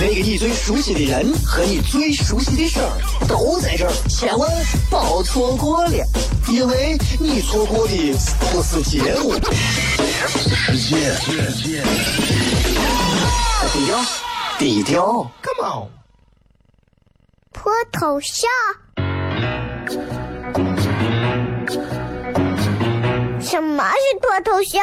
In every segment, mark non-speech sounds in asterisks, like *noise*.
那个你最熟悉的人和你最熟悉的事儿都在这儿，千万别错过了，因为你错过的不是节目，世界。低调，低调，Come on，脱头像？什么是脱头像？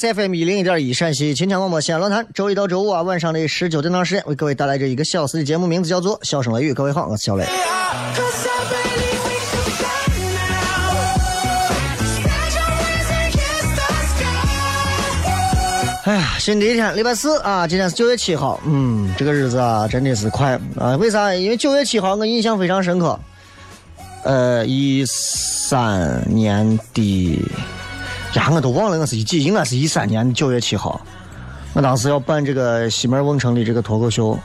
是 FM 一零一点一陕西秦腔广播西安论坛，周一到周五啊晚上的十九点到十点为各位带来这一个小时的节目，名字叫做《笑声雷雨》。各位好，我是小雷。哎呀，新的一天，礼拜四啊，今天是九月七号，嗯，这个日子啊真的是快啊！为啥？因为九月七号我印象非常深刻，呃，一三年的。呀，我都忘了我是一几，应该是一三年九月七号，我当时要办这个西门瓮城的这个脱口秀，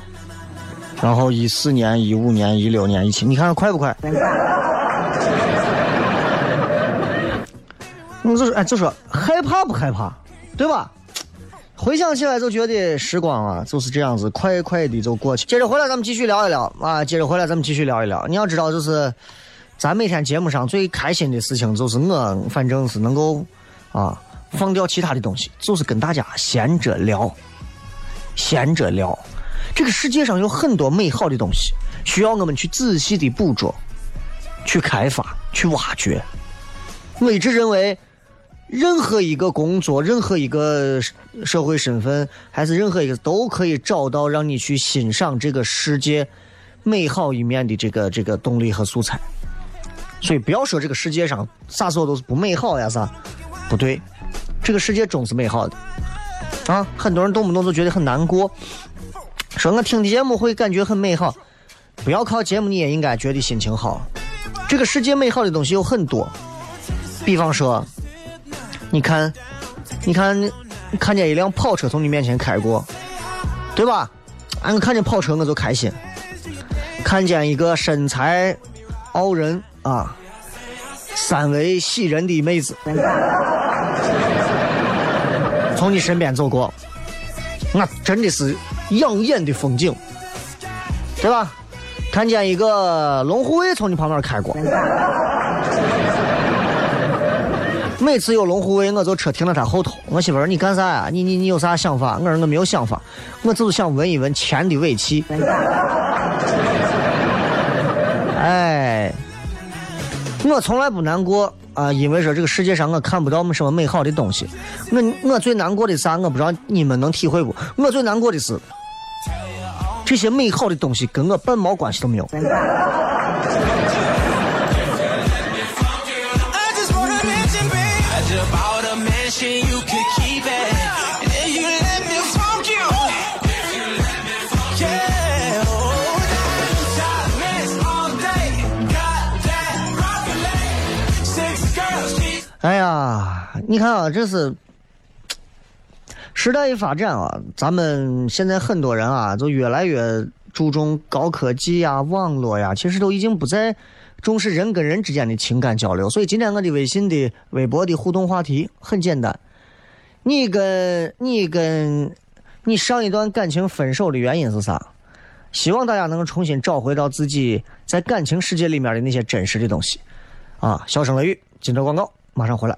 然后一四年、一五年、一六年、一七，你看快不快？我 *laughs* 就说，哎，就说害怕不害怕，对吧？回想起来就觉得时光啊就是这样子，快快的就过去。接着回来咱们继续聊一聊啊，接着回来咱们继续聊一聊。你要知道，就是咱每天节目上最开心的事情，就是我反正是能够。啊，放掉其他的东西，就是跟大家闲着聊，闲着聊。这个世界上有很多美好的东西，需要我们去仔细的捕捉、去开发、去挖掘。我一直认为，任何一个工作、任何一个社会身份，还是任何一个，都可以找到让你去欣赏这个世界美好一面的这个这个动力和素材。所以，不要说这个世界上啥时候都是不美好呀，啥。不对，这个世界总是美好的啊！很多人动不动就觉得很难过，说我听节目会感觉很美好，不要靠节目你也应该觉得心情好。这个世界美好的东西有很多，比方说，你看，你看，看见一辆跑车从你面前开过，对吧？俺看见跑车我就开心，看见一个身材傲人啊。三维喜人的妹子从你身边走过，那真的是养眼的风景，对吧？看见一个龙护卫从你旁边开过，每次有龙护卫，我就车停在他后头。我媳妇儿，你干啥呀？你你你有啥想法？我说我没有想法，我就是想闻一闻钱的尾气。我从来不难过啊，因为说这个世界上我看不到什么美好的东西。我我最难过的啥？我不知道你们能体会不？我最难过的是，这些美好的东西跟我半毛关系都没有。你看啊，这是时代一发展啊，咱们现在很多人啊，就越来越注重高科技呀、网络呀，其实都已经不再重视人跟人之间的情感交流。所以今天我的微信的、微博的互动话题很简单：你跟你跟你上一段感情分手的原因是啥？希望大家能够重新找回到自己在感情世界里面的那些真实的东西。啊，笑声雷雨，今朝广告马上回来，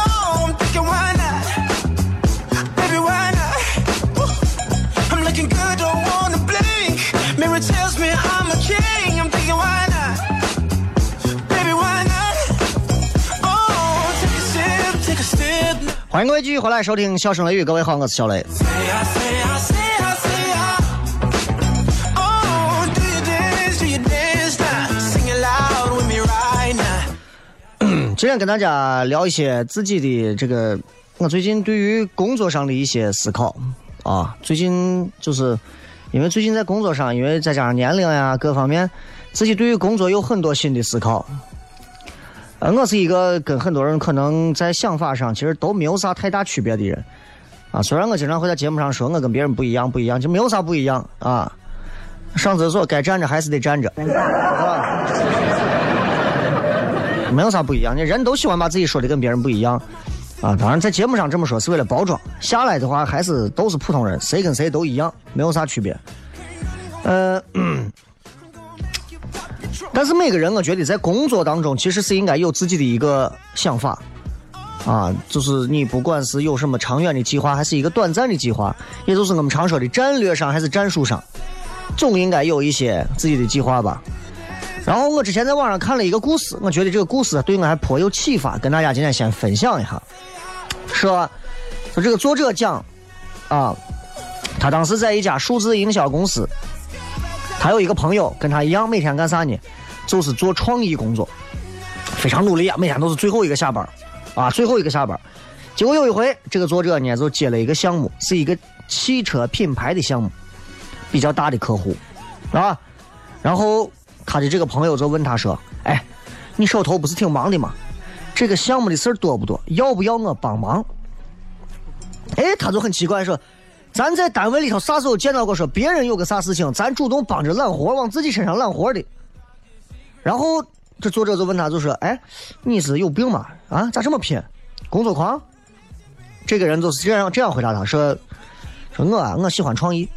欢迎各位继续回来收听《笑声雷雨》，各位好，我是小雷。今天跟大家聊一些自己的这个，我最近对于工作上的一些思考啊。最近就是因为最近在工作上，因为再加上年龄呀各方面，自己对于工作有很多新的思考。呃，我是一个跟很多人可能在想法上其实都没有啥太大区别的人，啊，虽然我经常会在节目上说我跟别人不一样，不一样就没有啥不一样啊。上厕所该站着还是得站着，是吧 *laughs* 没有啥不一样。你人都喜欢把自己说的跟别人不一样，啊，当然在节目上这么说是为了包装，下来的话还是都是普通人，谁跟谁都一样，没有啥区别。呃。但是每个人，我觉得在工作当中，其实是应该有自己的一个想法，啊，就是你不管是有什么长远的计划，还是一个短暂的计划，也就是我们常说的战略上还是战术上，总应该有一些自己的计划吧。然后我之前在网上看了一个故事，我觉得这个故事对我还颇有启发，跟大家今天先分享一下。说，说这个作者讲，啊，他当时在一家数字营销公司。他有一个朋友跟他一样，每天干啥呢？就是做创意工作，非常努力啊，每天都是最后一个下班，啊，最后一个下班。结果有一回，这个作者呢就接了一个项目，是一个汽车品牌的项目，比较大的客户，啊。然后他的这个朋友就问他说：“哎，你手头不是挺忙的吗？这个项目的事儿多不多？要不要我帮忙？”哎，他就很奇怪说。咱在单位里头啥时候见到过说别人有个啥事情，咱主动帮着揽活，往自己身上揽活的？然后这作者就问他，就说：“哎，你是有病吗？啊，咋这么拼？工作狂？”这个人就是这样这样回答他说：“说我啊，我喜欢创意，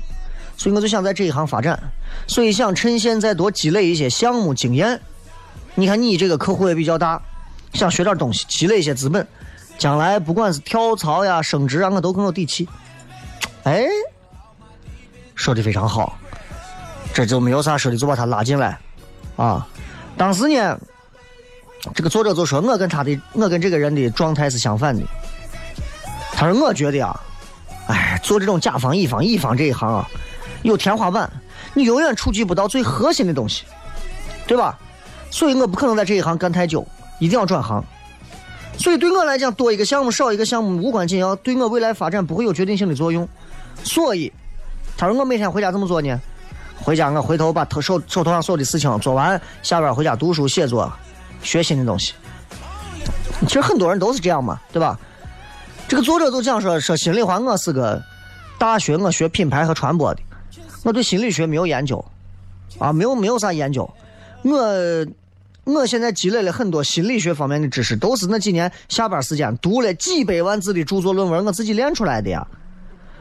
所以我就想在这一行发展，所以想趁现在多积累一些项目经验。你看你这个客户也比较大，想学点东西，积累一些资本，将来不管是跳槽呀、升职啊，我都更有底气。”哎，说的非常好，这就没有啥说的，就把他拉进来，啊，当时呢，这个作者就说，我跟他的，我跟这个人的状态是相反的。他说，我觉得啊，哎，做这种甲方乙方乙方这一行啊，有天花板，你永远触及不到最核心的东西，对吧？所以我不可能在这一行干太久，一定要转行。所以对我来讲，多一个项目少一个项目无关紧要，对我未来发展不会有决定性的作用。所以，他说我每天回家怎么做呢？回家我回头把头手手头上所有的事情做完，下班回家读书写作，学新的东西。其实很多人都是这样嘛，对吧？这个作者就讲说说心里话，我是个大学我学品牌和传播的，我对心理学没有研究，啊，没有没有啥研究。我我现在积累了很多心理学方面的知识，都是那几年下班时间读了几百万字的著作论文，我自己练出来的呀。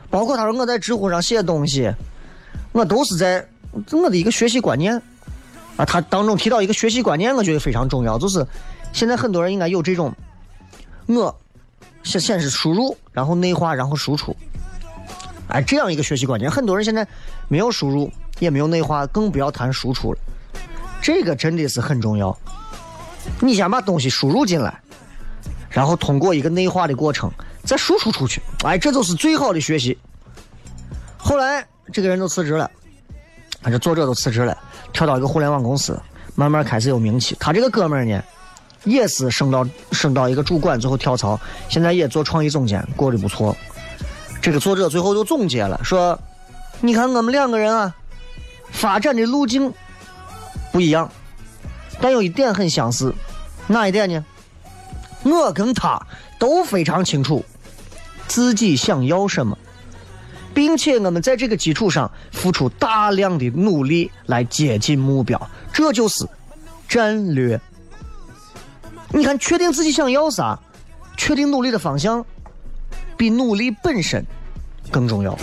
包括他说我在知乎上写东西，我都是在我的一个学习观念啊。他当中提到一个学习观念，我觉得非常重要，就是现在很多人应该有这种，我先先是输入，然后内化，然后输出，哎，这样一个学习观念，很多人现在没有输入，也没有内化，更不要谈输出了。这个真的是很重要。你先把东西输入进来，然后通过一个内化的过程再输出出去，哎，这就是最好的学习。后来这个人就辞职了，啊，这作者都辞职了，跳到一个互联网公司，慢慢开始有名气。他这个哥们儿呢，也是升到升到一个主管，最后跳槽，现在也做创意总监，过得不错。这个作者最后就总结了，说：“你看我们两个人啊，发展的路径。”不一样，但有一点很相似，哪一点呢？我跟他都非常清楚自己想要什么，并且我们在这个基础上付出大量的努力来接近目标，这就是战略。你看，确定自己想要啥，确定努力的方向，比努力本身更重要。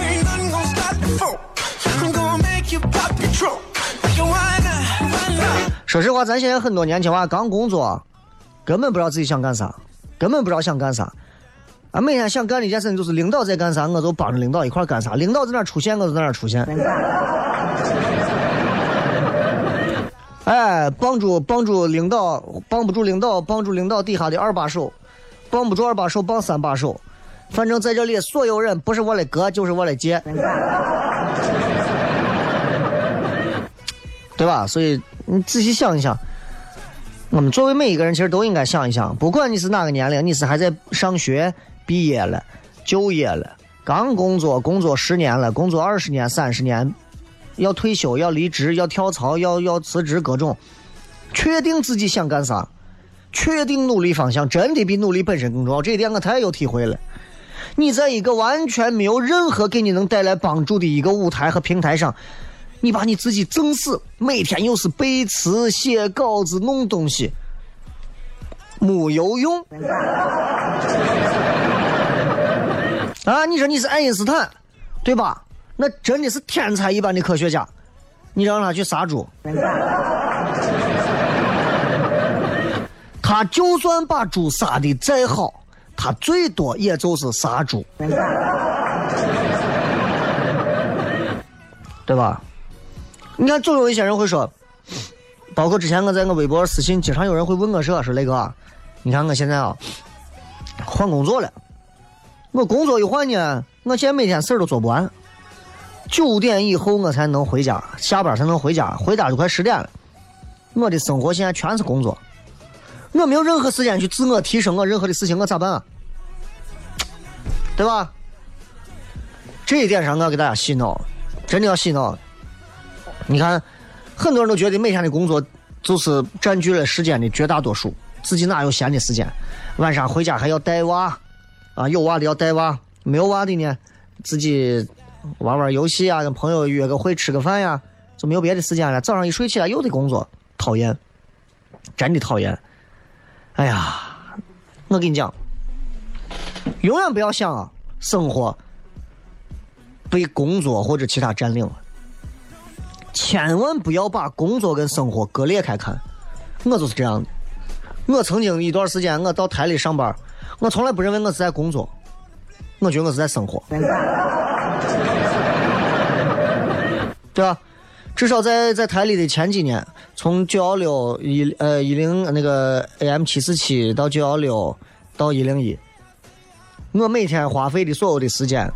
说实话，咱现在很多年轻娃刚工作，根本不知道自己想干啥，根本不知道想干啥。啊，每天想干的一件事情就是领导在干啥，我就帮着领导一块干啥。领导在哪出现，我就在哪出现。哎，帮助帮助领导，帮不住领导，帮助领导底下的二把手，帮不住二把手，帮三把手。反正在这里，所有人不是我的哥，就是我的姐。对吧？所以你仔细想一想，我们作为每一个人，其实都应该想一想，不管你是哪个年龄，你是还在上学、毕业了、就业了、刚工作、工作十年了、工作二十年、三十年，要退休、要离职、要跳槽、要要辞职，各种，确定自己想干啥，确定努力方向，真的比努力本身更重要。这一点我太有体会了。你在一个完全没有任何给你能带来帮助的一个舞台和平台上。你把你自己整死，每天又是背词、写稿子、弄东西，没有用。啊，你说你是爱因斯坦，对吧？那真的是天才一般的科学家，你让他去杀猪，他就算把猪杀的再好，他最多也就是杀猪，对吧？你看，总有一些人会说，包括之前我在我微博私信，经常有人会问我说：“说雷哥，你看我现在啊，换工作了，我工作一换呢，我现在每天事儿都做不完，九点以后我才能回家，下班才能回家，回家就快十点了，我的生活现在全是工作，我没有任何时间去自我提升，我任何的事情我咋办啊？对吧？这一点上我要给大家洗脑，真的要洗脑。”你看，很多人都觉得每天的工作就是占据了时间的绝大多数，自己哪有闲的时间？晚上回家还要带娃，啊，有娃的要带娃，没有娃的呢，自己玩玩游戏啊，跟朋友约个会吃个饭呀，就没有别的时间了。早上一睡起来又得工作，讨厌，真的讨厌。哎呀，我跟你讲，永远不要想啊，生活被工作或者其他占领了。千万不要把工作跟生活割裂开看，我就是这样的。我曾经一段时间，我到台里上班，我从来不认为我是在工作，我觉得我是在生活，*laughs* 对吧？至少在在台里的前几年，从九幺六一呃一零那个 AM 七四七到九幺六到一零一，我每天花费的所有的时间，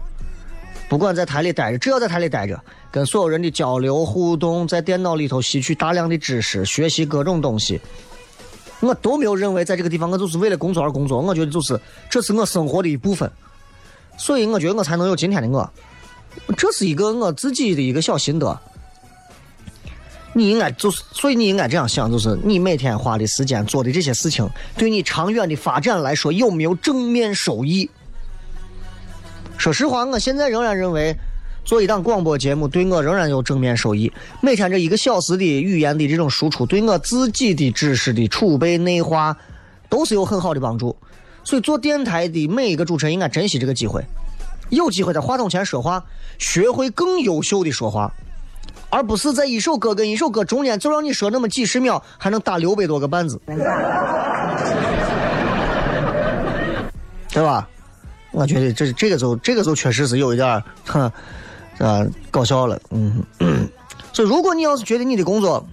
不管在台里待着，只要在台里待着。跟所有人的交流互动，在电脑里头吸取大量的知识，学习各种东西。我都没有认为在这个地方我就是为了工作而工作，我觉得就是这是我生活的一部分，所以我觉得我才能有今天的我。这是一个我自己的一个小心得。你应该就是，所以你应该这样想，就是你每天花的时间做的这些事情，对你长远的发展来说有没有正面收益？说实话，我现在仍然认为。做一档广播节目对我仍然有正面收益。每天这一个小时的语言的这种输出，对我自己的知识的储备内化，都是有很好的帮助。所以做电台的每一个主持人应该珍惜这个机会，有机会在话筒前说话，学会更优秀的说话，而不是在一首歌跟一首歌中间就让你说那么几十秒，还能打六百多个板子，对吧？我觉得这这个就这个就确实是有一点，哼。啊，搞笑了，嗯，*clears throat* 所以如果你要是觉得你的工作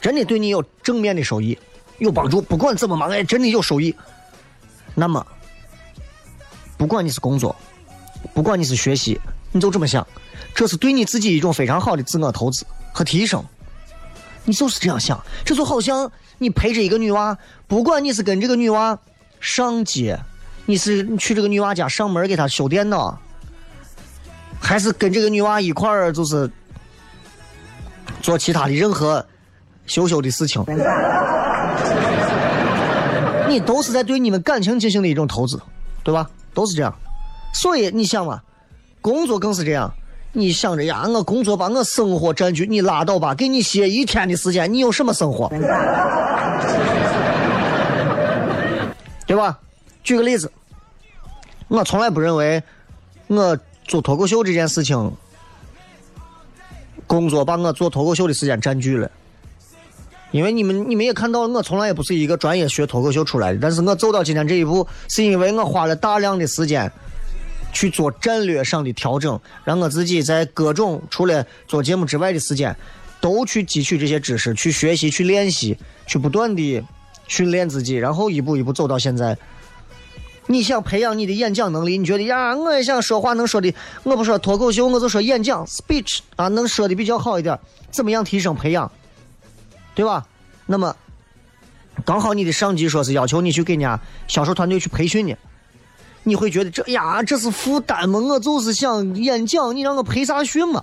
真的对你有正面的收益、有帮助，不管怎么忙，哎，真的有收益，那么不管你是工作，不管你是学习，你就这么想，这是对你自己一种非常好的自我投资和提升。你就是这样想，这就好像你陪着一个女娃，不管你是跟这个女娃上街，你是去这个女娃家上门给她修电脑。还是跟这个女娃一块儿，就是做其他的任何羞羞的事情，你都是在对你们感情进行的一种投资，对吧？都是这样。所以你想嘛，工作更是这样。你想着呀，我工作把我生活占据，你拉倒吧，给你歇一天的时间，你有什么生活？对吧？举个例子，我从来不认为我。做脱口秀这件事情，工作把我做脱口秀的时间占据了。因为你们你们也看到，我从来也不是一个专业学脱口秀出来的。但是我走到今天这一步，是因为我花了大量的时间去做战略上的调整，让我自己在各种除了做节目之外的时间，都去汲取这些知识，去学习，去练习，去不断的训练自己，然后一步一步走到现在。你想培养你的演讲能力？你觉得呀，我也想说话能说的，我不说脱口秀，我就说演讲 speech 啊，能说的比较好一点。怎么样提升培养？对吧？那么刚好你的上级说是要求你去给人家销售团队去培训呢，你会觉得这呀，这是负担吗？我就是想演讲，你让我培啥训嘛？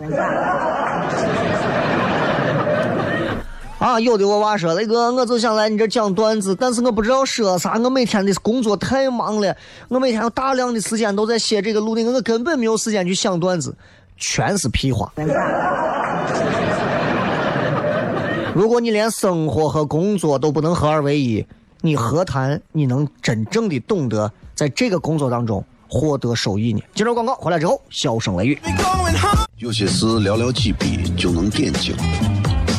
啊，有的我娃说，那个我就想来你这讲段子，但是我不知道说啥，我每天的工作太忙了，我每天有大量的时间都在写这个录的，我根本没有时间去想段子，全是屁话。如果你连生活和工作都不能合二为一，你何谈你能真正的懂得在这个工作当中获得收益呢？接着广告回来之后，笑声雷雨。有些事寥寥几笔就能点睛。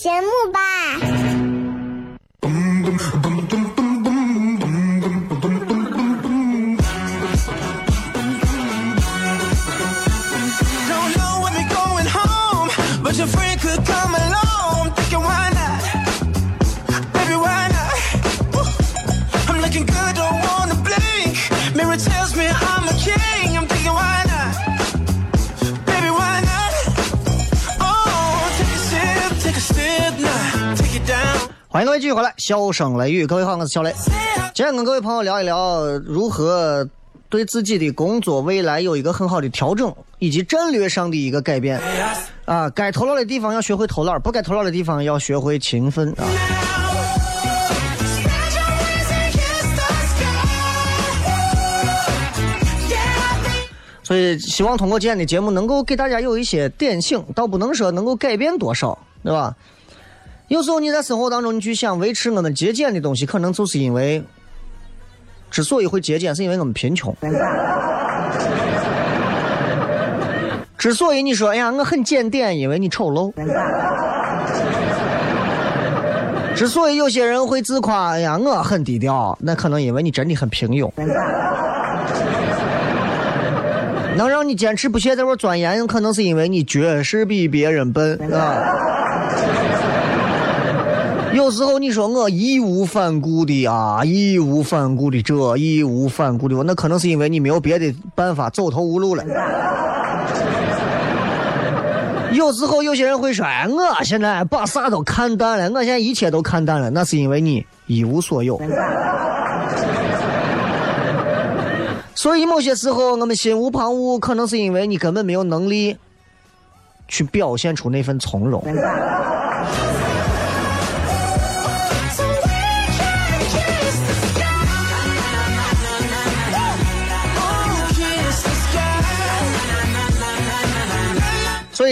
节目吧。欢迎各位继续回来，笑声雷雨，各位好，我是小雷。*laughs* 今天跟各位朋友聊一聊如何对自己的工作未来有一个很好的调整，以及战略上的一个改变。*laughs* 啊，该偷懒的地方要学会偷懒，不该偷懒的地方要学会勤奋啊。所以，希望通过今天的节目，能够给大家有一些点醒，倒不能说能够改变多少，对吧？有时候你在生活当中，你去想维持我们节俭的东西，可能就是因为，之所以会节俭，是因为我们贫穷。*laughs* 之所以你说，哎呀，我很检点，因为你丑陋。之所以有些人会自夸，哎呀，我很低调，那可能因为你真的很平庸。能让你坚持不懈在这钻研，可能是因为你确实比别人笨啊。有时候你说我义无反顾的啊，义无反顾的这，义无反顾的那可能是因为你没有别的办法，走投无路了。*laughs* 有时候有些人会说，我现在把啥都看淡了，我现在一切都看淡了，那是因为你一无所有。*laughs* 所以某些时候我们心无旁骛，可能是因为你根本没有能力去表现出那份从容。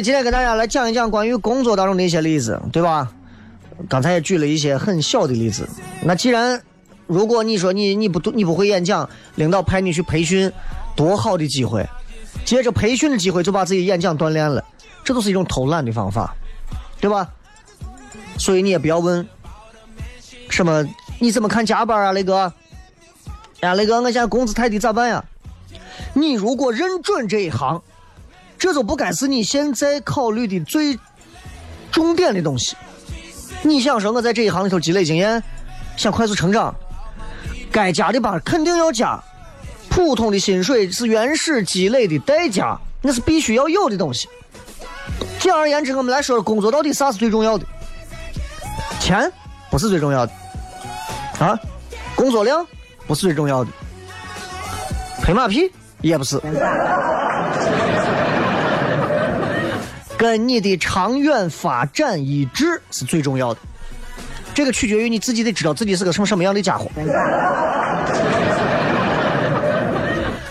今天跟大家来讲一讲关于工作当中的一些例子，对吧？刚才也举了一些很小的例子。那既然如果你说你你不你不会演讲，领导派你去培训，多好的机会！借着培训的机会就把自己演讲锻炼了，这都是一种偷懒的方法，对吧？所以你也不要问什么你怎么看加班啊，雷哥？哎呀，雷哥，我现在工资太低咋办呀？你如果认准这一行。这就不该是你现在考虑的最重点的东西。你想说我在这一行里头积累经验，想快速成长，该加的班肯定要加。普通的薪水是原始积累的代价，那是必须要有的东西。简而言之，我们来说工作到底啥是最重要的？钱不是最重要的，啊，工作量不是最重要的，拍马屁也不是。跟你的长远发展一致是最重要的，这个取决于你自己得知道自己是个什么什么样的家伙。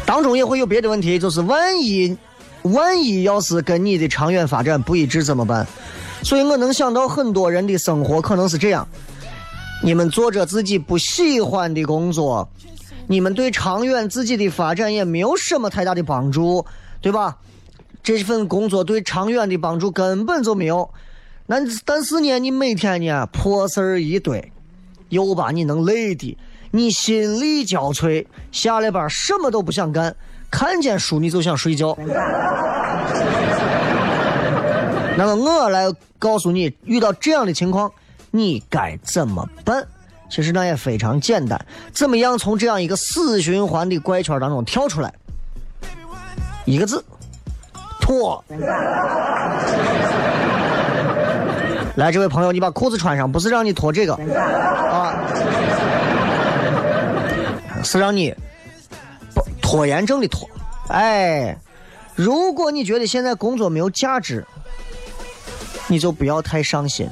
当中也会有别的问题，就是万一万一要是跟你的长远发展不一致怎么办？所以我能想到很多人的生活可能是这样：你们做着自己不喜欢的工作，你们对长远自己的发展也没有什么太大的帮助，对吧？这份工作对长远的帮助根本就没有，那但是呢，你每天呢破事儿一堆，又把你能累的，你心力交瘁，下了班什么都不想干，看见书你就想睡觉。*laughs* 那么我来告诉你，遇到这样的情况，你该怎么办？其实那也非常简单，怎么样从这样一个死循环的怪圈当中跳出来？一个字。脱！*laughs* 来，这位朋友，你把裤子穿上，不是让你脱这个啊，是让你不拖延症的拖。哎，如果你觉得现在工作没有价值，你就不要太上心，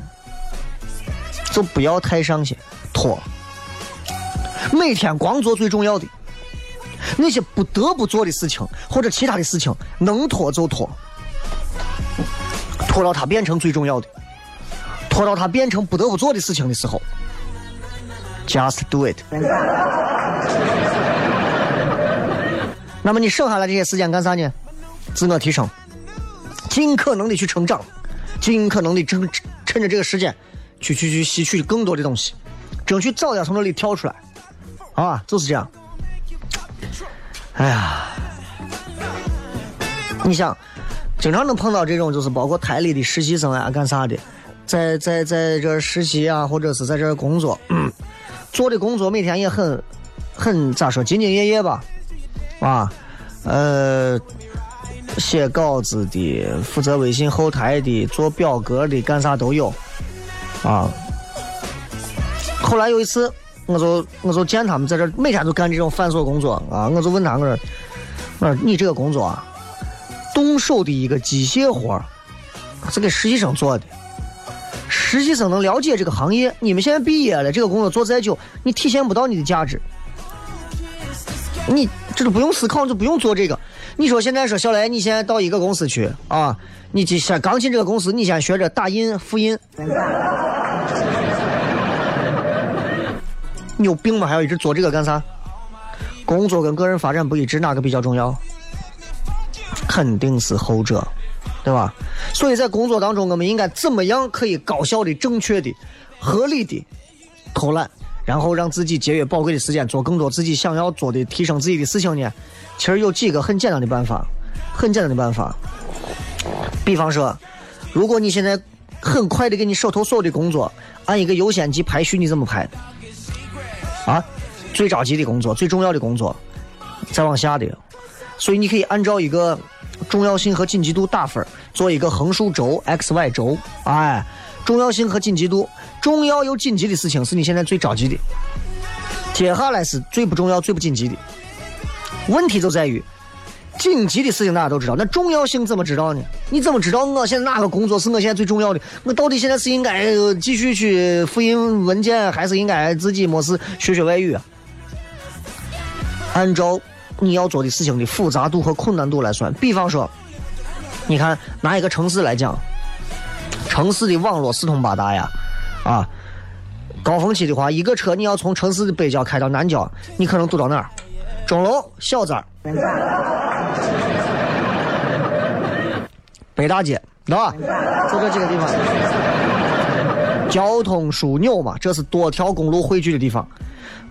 就不要太上心，拖。每天光做最重要的。那些不得不做的事情或者其他的事情，能拖就拖，拖到它变成最重要的，拖到它变成不得不做的事情的时候，just do it。*laughs* 那么你省下来这些时间干啥呢？自我提升，尽可能的去成长，尽可能的趁趁着这个时间，去去去吸取更多的东西，争取早点从那里跳出来，啊，就是这样。哎呀，你想，经常能碰到这种，就是包括台里的实习生啊，干啥的，在在在这实习啊，或者是在这工作，*clears throat* 做的工作每天也很很咋说，兢兢业业吧，啊，呃，写稿子的，负责微信后台的，做表格的，干啥都有，啊，后来有一次，我就我就见他们在这每天都干这种繁琐工作啊，我就问他我说，我说你这个工作啊，动手的一个机械活是给实习生做的。实习生能了解这个行业，你们现在毕业了，这个工作做再久，你体现不到你的价值。你这都不用思考，就不用做这个。你说现在说小雷，你现在到一个公司去啊，你先刚进这个公司，你先学着打印、复印。你有病吗？还要一直做这个干啥？工作跟个人发展不一致，哪个比较重要？肯定是后者，对吧？所以在工作当中，我们应该怎么样可以高效的、正确的、合理的偷懒，然后让自己节约宝贵的时间，做更多自己想要做的、提升自己的事情呢？其实有几个很简单的办法，很简单的办法。比方说，如果你现在很快的给你手头所有的工作按一个优先级排序，你怎么排？啊，最着急的工作、最重要的工作，再往下的，所以你可以按照一个重要性和紧急度打分，做一个横竖轴 X Y 轴。哎，重要性和紧急度，重要又紧急的事情是你现在最着急的，接下来是最不重要、最不紧急的。问题就在于，紧急的事情大家都知道，那重要性怎么知道呢？你怎么知道我现在哪个工作是我现在最重要的？我到底现在是应该继续去复印文件，还是应该自己没事学学外语？按照你要做的事情的复杂度和困难度来算，比方说，你看拿一个城市来讲，城市的网络四通八达呀，啊，高峰期的话，一个车你要从城市的北郊开到南郊，你可能堵到哪儿？钟楼、小寨、北大街，对吧？就这几个地方，交通枢纽嘛，这是多条公路汇聚的地方，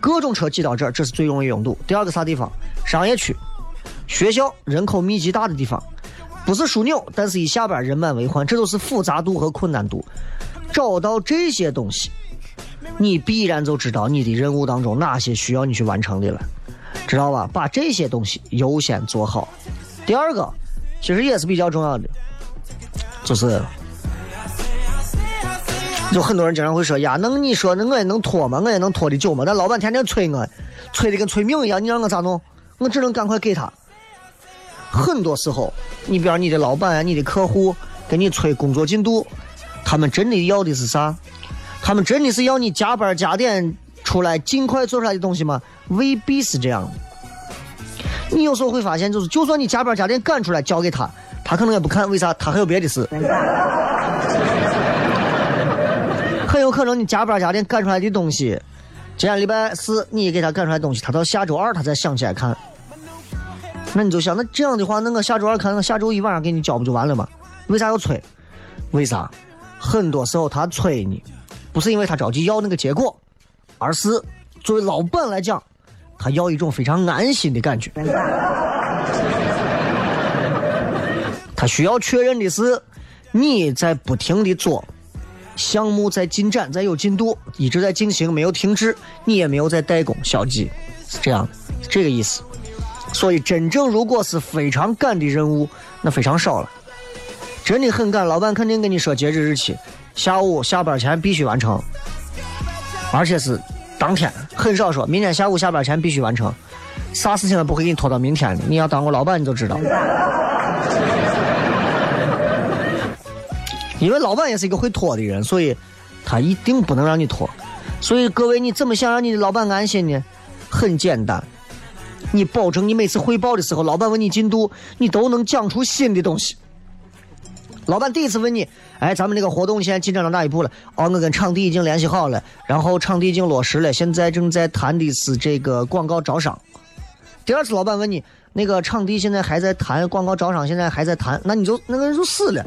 各种车挤到这儿，这是最容易拥堵。第二个啥地方？商业区、学校人口密集大的地方，不是枢纽，但是一下班人满为患，这都是复杂度和困难度。找到这些东西，你必然就知道你的任务当中哪些需要你去完成的了。知道吧？把这些东西优先做好。第二个，其实也是比较重要的，就是，就很多人经常会说呀，能你说那我也能拖吗？我也能拖的久吗？但老板天天催我，催的跟催命一样，你让我咋弄？我只能赶快给他。很多时候，你比如你的老板，你的客户给你催工作进度，他们真的要的是啥？他们真的是要你加班加点出来，尽快做出来的东西吗？未必是这样。你有时候会发现，就是就算你加班加点赶出来交给他，他可能也不看，为啥？他还有别的事。*laughs* 很有可能你加班加点赶出来的东西，今天礼拜四你给他赶出来东西，他到下周二他才想起来看。那你就想，那这样的话，那我下周二看，我下周一晚上给你交不就完了吗？为啥要催？为啥？很多时候他催你，不是因为他着急要那个结果，而是作为老板来讲。他要一种非常安心的感觉，他需要确认的是你在不停的做，项目在进展，在有进度，一直在进行，没有停滞，你也没有在怠工消极，是这样，这个意思。所以，真正如果是非常赶的任务，那非常少了。真的很赶，老板肯定跟你说截止日期，下午下班前必须完成，而且是。当天很少说，明天下午下班前必须完成，啥事情都不会给你拖到明天的。你要当过老板，你就知道，因为老板也是一个会拖的人，所以他一定不能让你拖。所以各位，你怎么想让你的老板安心呢？很简单，你保证你每次汇报的时候，老板问你进度，你都能讲出新的东西。老板第一次问你，哎，咱们这个活动现在进展到哪一步了？哦，我跟场地已经联系好了，然后场地已经落实了，现在正在谈的是这个广告招商。第二次老板问你，那个场地现在还在谈广告招商，现在还在谈，那你就那个人就死了。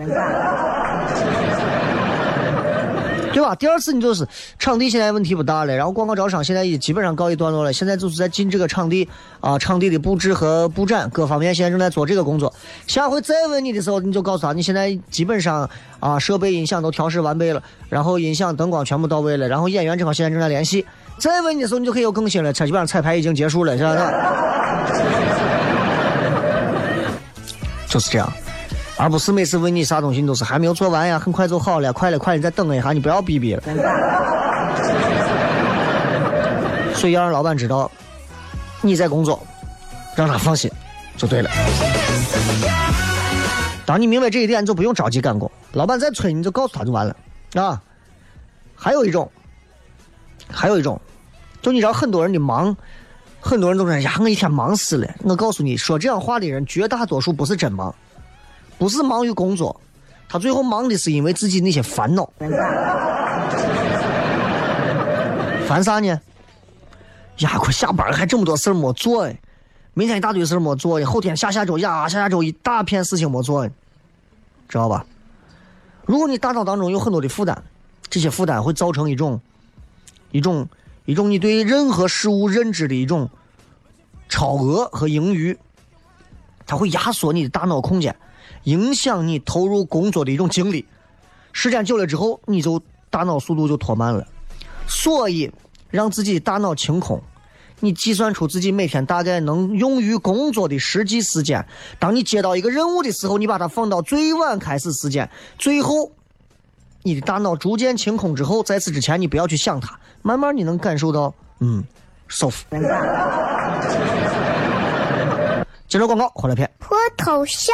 对吧？第二次你就是场地现在问题不大了，然后广告招商现在也基本上告一段落了，现在就是在进这个场地啊，场地的布置和布展各方面现在正在做这个工作。下回再问你的时候，你就告诉他，你现在基本上啊设备音响都调试完备了，然后音响灯光全部到位了，然后演员正好现在正在联系。再问你的时候，你就可以有更新了，基本上彩排已经结束了，是吧？*laughs* 就是这样。而不是每次问你啥东西，你都是还没有做完呀，很快就好了，快了，快了，你再等一下，你不要逼逼了。*laughs* 所以要让老板知道你在工作，让他放心就对了。当你明白这一点，你就不用着急赶工。老板再催，你就告诉他就完了啊。还有一种，还有一种，就你知道很多人的忙，很多人都说呀，我一天忙死了。我告诉你说这样话的人，绝大多数不是真忙，不是忙于工作，他最后忙的是因为自己那些烦恼。烦啥呢？呀，快下班还这么多事儿没做哎，明天一大堆事儿没做后天下下周呀，下下周一大片事情没做，知道吧？如果你大脑当中有很多的负担，这些负担会造成一种一种一种你对任何事物认知的一种超额和盈余，它会压缩你的大脑空间，影响你投入工作的一种精力。时间久了之后，你就大脑速度就拖慢了。所以，让自己大脑清空，你计算出自己每天大概能用于工作的实际时间。当你接到一个任务的时候，你把它放到最晚开始时间。最后，你的大脑逐渐清空之后，在此之前你不要去想它，慢慢你能感受到，嗯，舒服。接着广告，回来片。脱头像。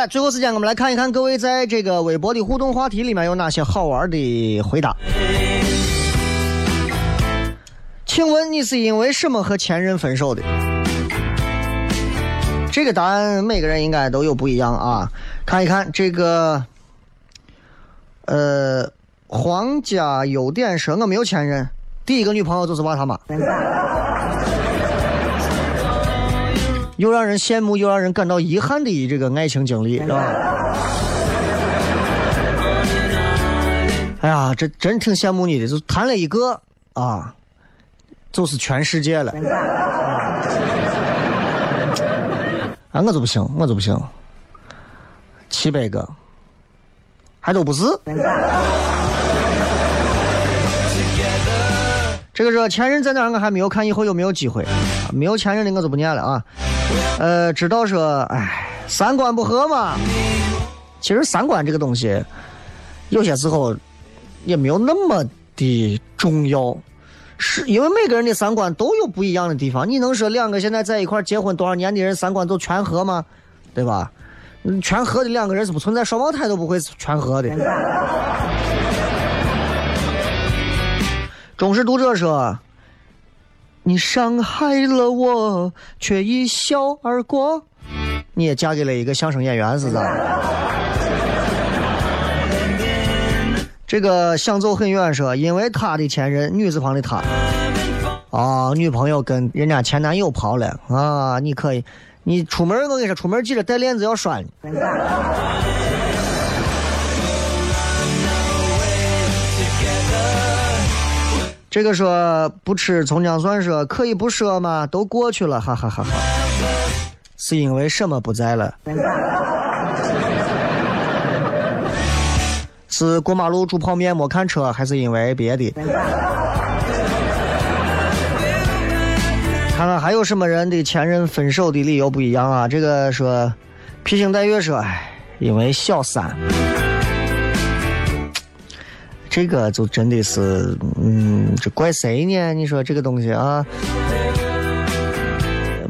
来，最后时间我们来看一看各位在这个微博的互动话题里面有哪些好玩的回答。请问你是因为什么和前任分手的？这个答案每个人应该都有不一样啊。看一看这个，呃，皇家优点说我没有前任，第一个女朋友就是娃他妈。又让人羡慕又让人感到遗憾的这个爱情经历，是吧？哎呀，这真挺羡慕你的，就谈了一个啊，就是全世界了。啊，我就不行，我就不行，七百个，还都不是。这个是前任在哪儿？我还没有看，以后有没有机会？没有前任的我就不念了啊。呃，知道说，哎，三观不合嘛。其实三观这个东西，有些时候也没有那么的重要，是因为每个人的三观都有不一样的地方。你能说两个现在在一块结婚多少年的人三观都全合吗？对吧？全合的两个人是不存在双胞胎都不会全合的。*laughs* 忠实读者说。你伤害了我，却一笑而过。你也嫁给了一个相声演员是咋？这个想走很远说，因为他的前任女字旁的他啊，女朋友跟人家前男友跑了啊，你可以，你出门我跟你说，出门记得带链子要拴。这个说不吃葱姜蒜，说可以不说吗？都过去了，哈哈哈哈。是因为什么不在了？*laughs* 是过马路煮泡面没看车，还是因为别的？看看还有什么人的前任分手的理由不一样啊？这个说，披星戴月说，哎，因为小三。这个就真的是，嗯，这怪谁呢？你说这个东西啊？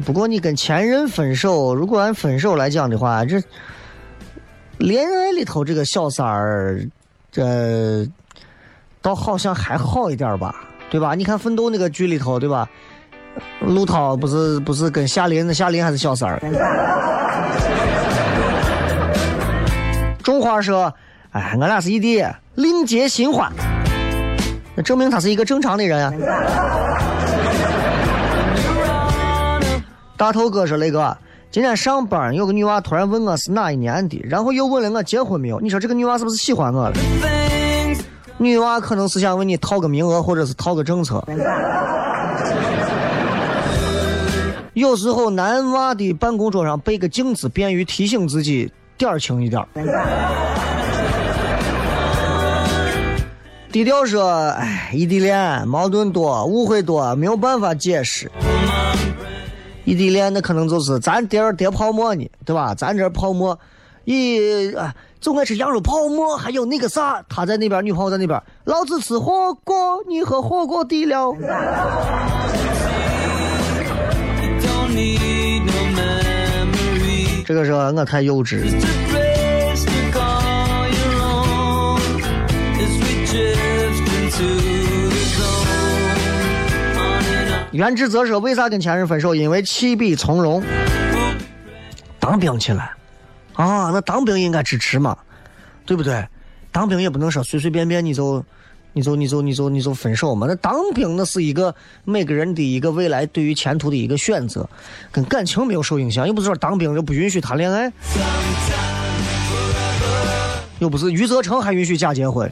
不过你跟前任分手，如果按分手来讲的话，这恋爱里头这个小三儿，这倒好像还好一点吧，对吧？你看奋斗那个剧里头，对吧？陆涛不是不是跟夏琳，夏琳还是小三儿。*laughs* 种花说。哎，俺俩是异地，另结新欢，那证明他是一个正常的人啊。大头哥说：“雷哥，今天上班有个女娃突然问我是哪一年的，然后又问了我结婚没有。你说这个女娃是不是喜欢我了？女娃可能是想问你套个名额，或者是套个政策。有时候男娃的办公桌上备个镜子，便于提醒自己点儿轻一点儿。”低调说：“哎，异地恋矛盾多，误会多，没有办法解释。异地恋那可能就是咱爹儿叠泡沫呢，对吧？咱这泡沫，一啊，总爱吃羊肉泡馍，还有那个啥，他在那边，女朋友在那边，老子吃火锅，你喝火锅底料。这个时候我太幼稚。”袁志泽说：“为啥跟前任分手？因为弃笔从戎。当兵去了，啊，那当兵应该支持嘛，对不对？当兵也不能说随随便便你就，你就你就你就你就分手嘛。那当兵那是一个每个人的一个未来对于前途的一个选择，跟感情没有受影响。又不是说当兵就不允许谈恋爱，又不是余则成还允许假结婚。”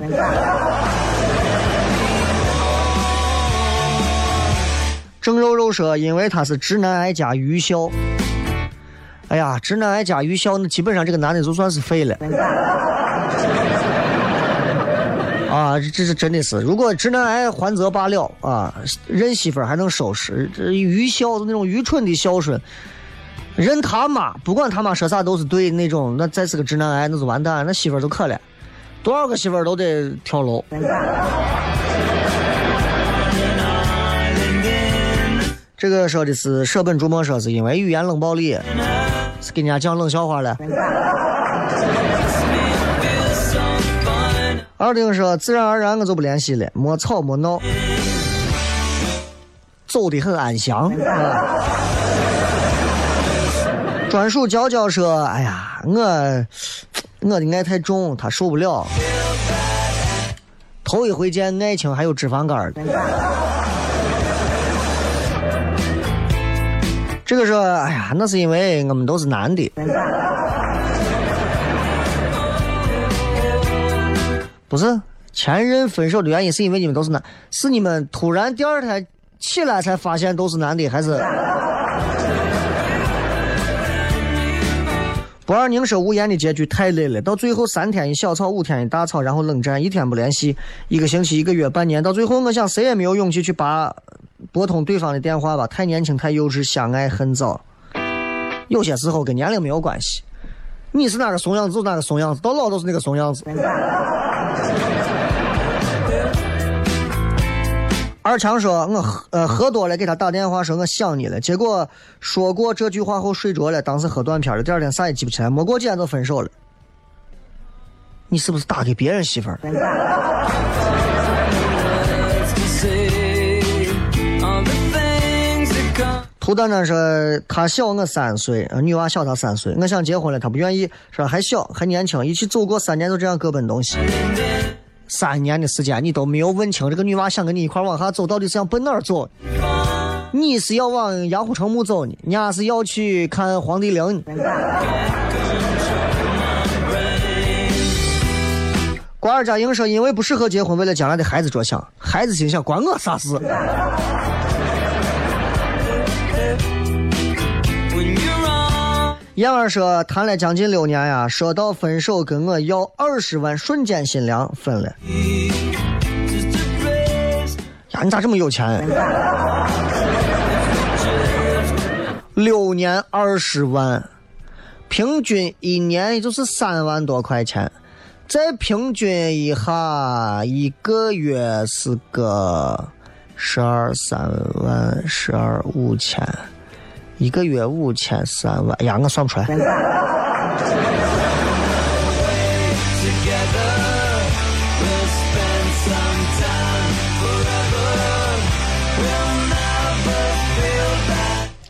郑肉肉说：“因为他是直男癌加愚孝。哎呀，直男癌加愚孝，那基本上这个男的就算是废了。啊，这是真的是，如果直男癌还则罢了啊，认媳妇还能收拾。这愚孝的那种愚蠢的孝顺，认他妈，不管他妈说啥都是对那种，那再是个直男癌，那就完蛋，那媳妇儿就可怜，多少个媳妇都得跳楼。”这个说的是舍本逐末，说是因为语言冷暴力，是给人家讲冷笑话了。*laughs* 二丁说自然而然我就不联系了，没吵没闹，走的很安详。*laughs* 专属娇娇说：“哎呀，我我的爱太重，他受不了。头一回见爱情还有脂肪肝的。”这个时候，哎呀，那是因为我们都是男的，不是前任分手的原因，是因为你们都是男，是你们突然第二天起来才发现都是男的，还是？不二宁说无言的结局太累了，到最后三天一小吵，五天一大吵，然后冷战，一天不联系，一个星期、一个月、半年，到最后我想谁也没有勇气去拔。拨通对方的电话吧，太年轻太幼稚，相爱恨早。有些时候跟年龄没有关系，你是哪个怂样子就哪个怂样子，到老都是那个怂样子。二强说：“我喝呃喝多了，给他打电话说我想你了，结果说过这句话后睡着了，当时喝断片了，第二天啥也记不起来，没过几天就分手了。你是不是打给别人媳妇儿？”胡蛋蛋说：“他小我三岁，女娃小他三岁。我想结婚了，他不愿意，说还小还年轻，一起走过三年，就这样各奔东西。三年的时间，你都没有问清这个女娃想跟你一块往下走，到底是想奔哪儿走？你是要往杨虎城墓走呢，人家是要去看黄帝陵呢。”瓜尔佳英说：“因为不适合结婚，为了将来的孩子着想，孩子心想关我啥事？”燕儿说谈了将近六年呀，说到分手跟我要二十万，瞬间心凉，分了。呀，你咋这么有钱？六年二十万，平均一年也就是三万多块钱。再平均一下，一个月是个十二三万，十二五千，一个月五千三万。呀，我算不出来。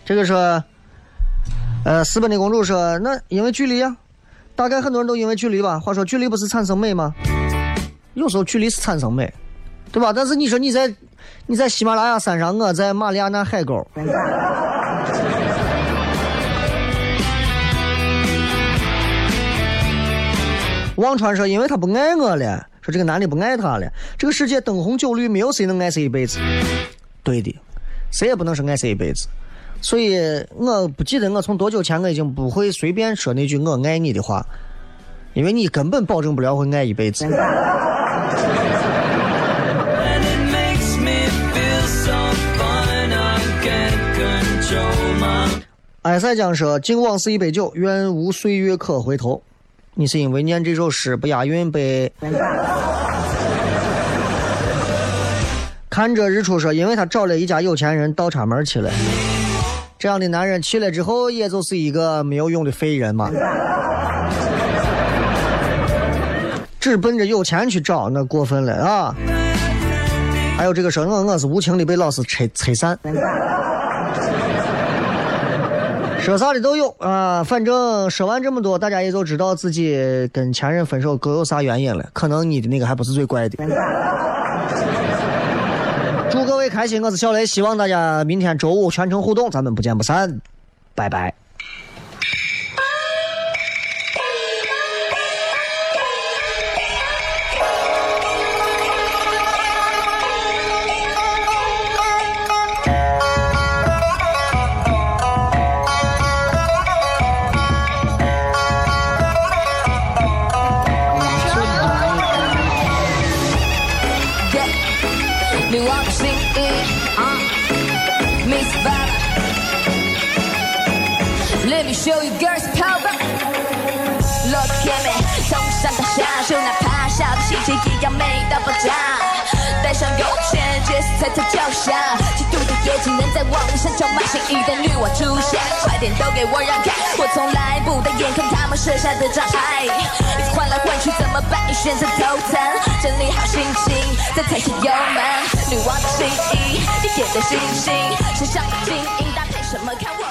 这个说，呃，私奔的公主说，那因为距离啊。大概很多人都因为距离吧。话说距离不是产生美吗？有时候距离是产生美，对吧？但是你说你在你在喜马拉雅山上，我在马里亚纳海沟。忘川说，因为他不爱我了，说这个男的不爱他了。这个世界灯红酒绿，没有谁能爱谁一辈子。对的，谁也不能是爱谁一辈子。所以我不记得我从多久前我已经不会随便说那句“我爱你”的话，因为你根本保证不了会爱一辈子。艾塞江说：“敬往事一杯酒，愿无岁月可回头。”你是因为念这首诗不押韵被？看着日出说：“因为他找了一家有钱人倒插门去了。”这样的男人去了之后，也就是一个没有用的废人嘛。只奔着有钱去找，那过分了啊！还有这个说我我是无情的被老师拆拆散，说啥的都有啊。反正说完这么多，大家也就知道自己跟前任分手各有啥原因了。可能你的那个还不是最怪的。*laughs* 祝各位开心，我是小雷，希望大家明天周五全程互动，咱们不见不散，拜拜。一样美到爆炸，带上有钱，杰斯踩在脚下，嫉妒的眼睛能在网上叫骂，新一代女王出现，快点都给我让开，我从来不带眼看他们设下的障碍，换来换去怎么办？你选择头疼，整理好心情，再踩下油门，女王的心意，一点的星星，身上的精英搭配什么看我。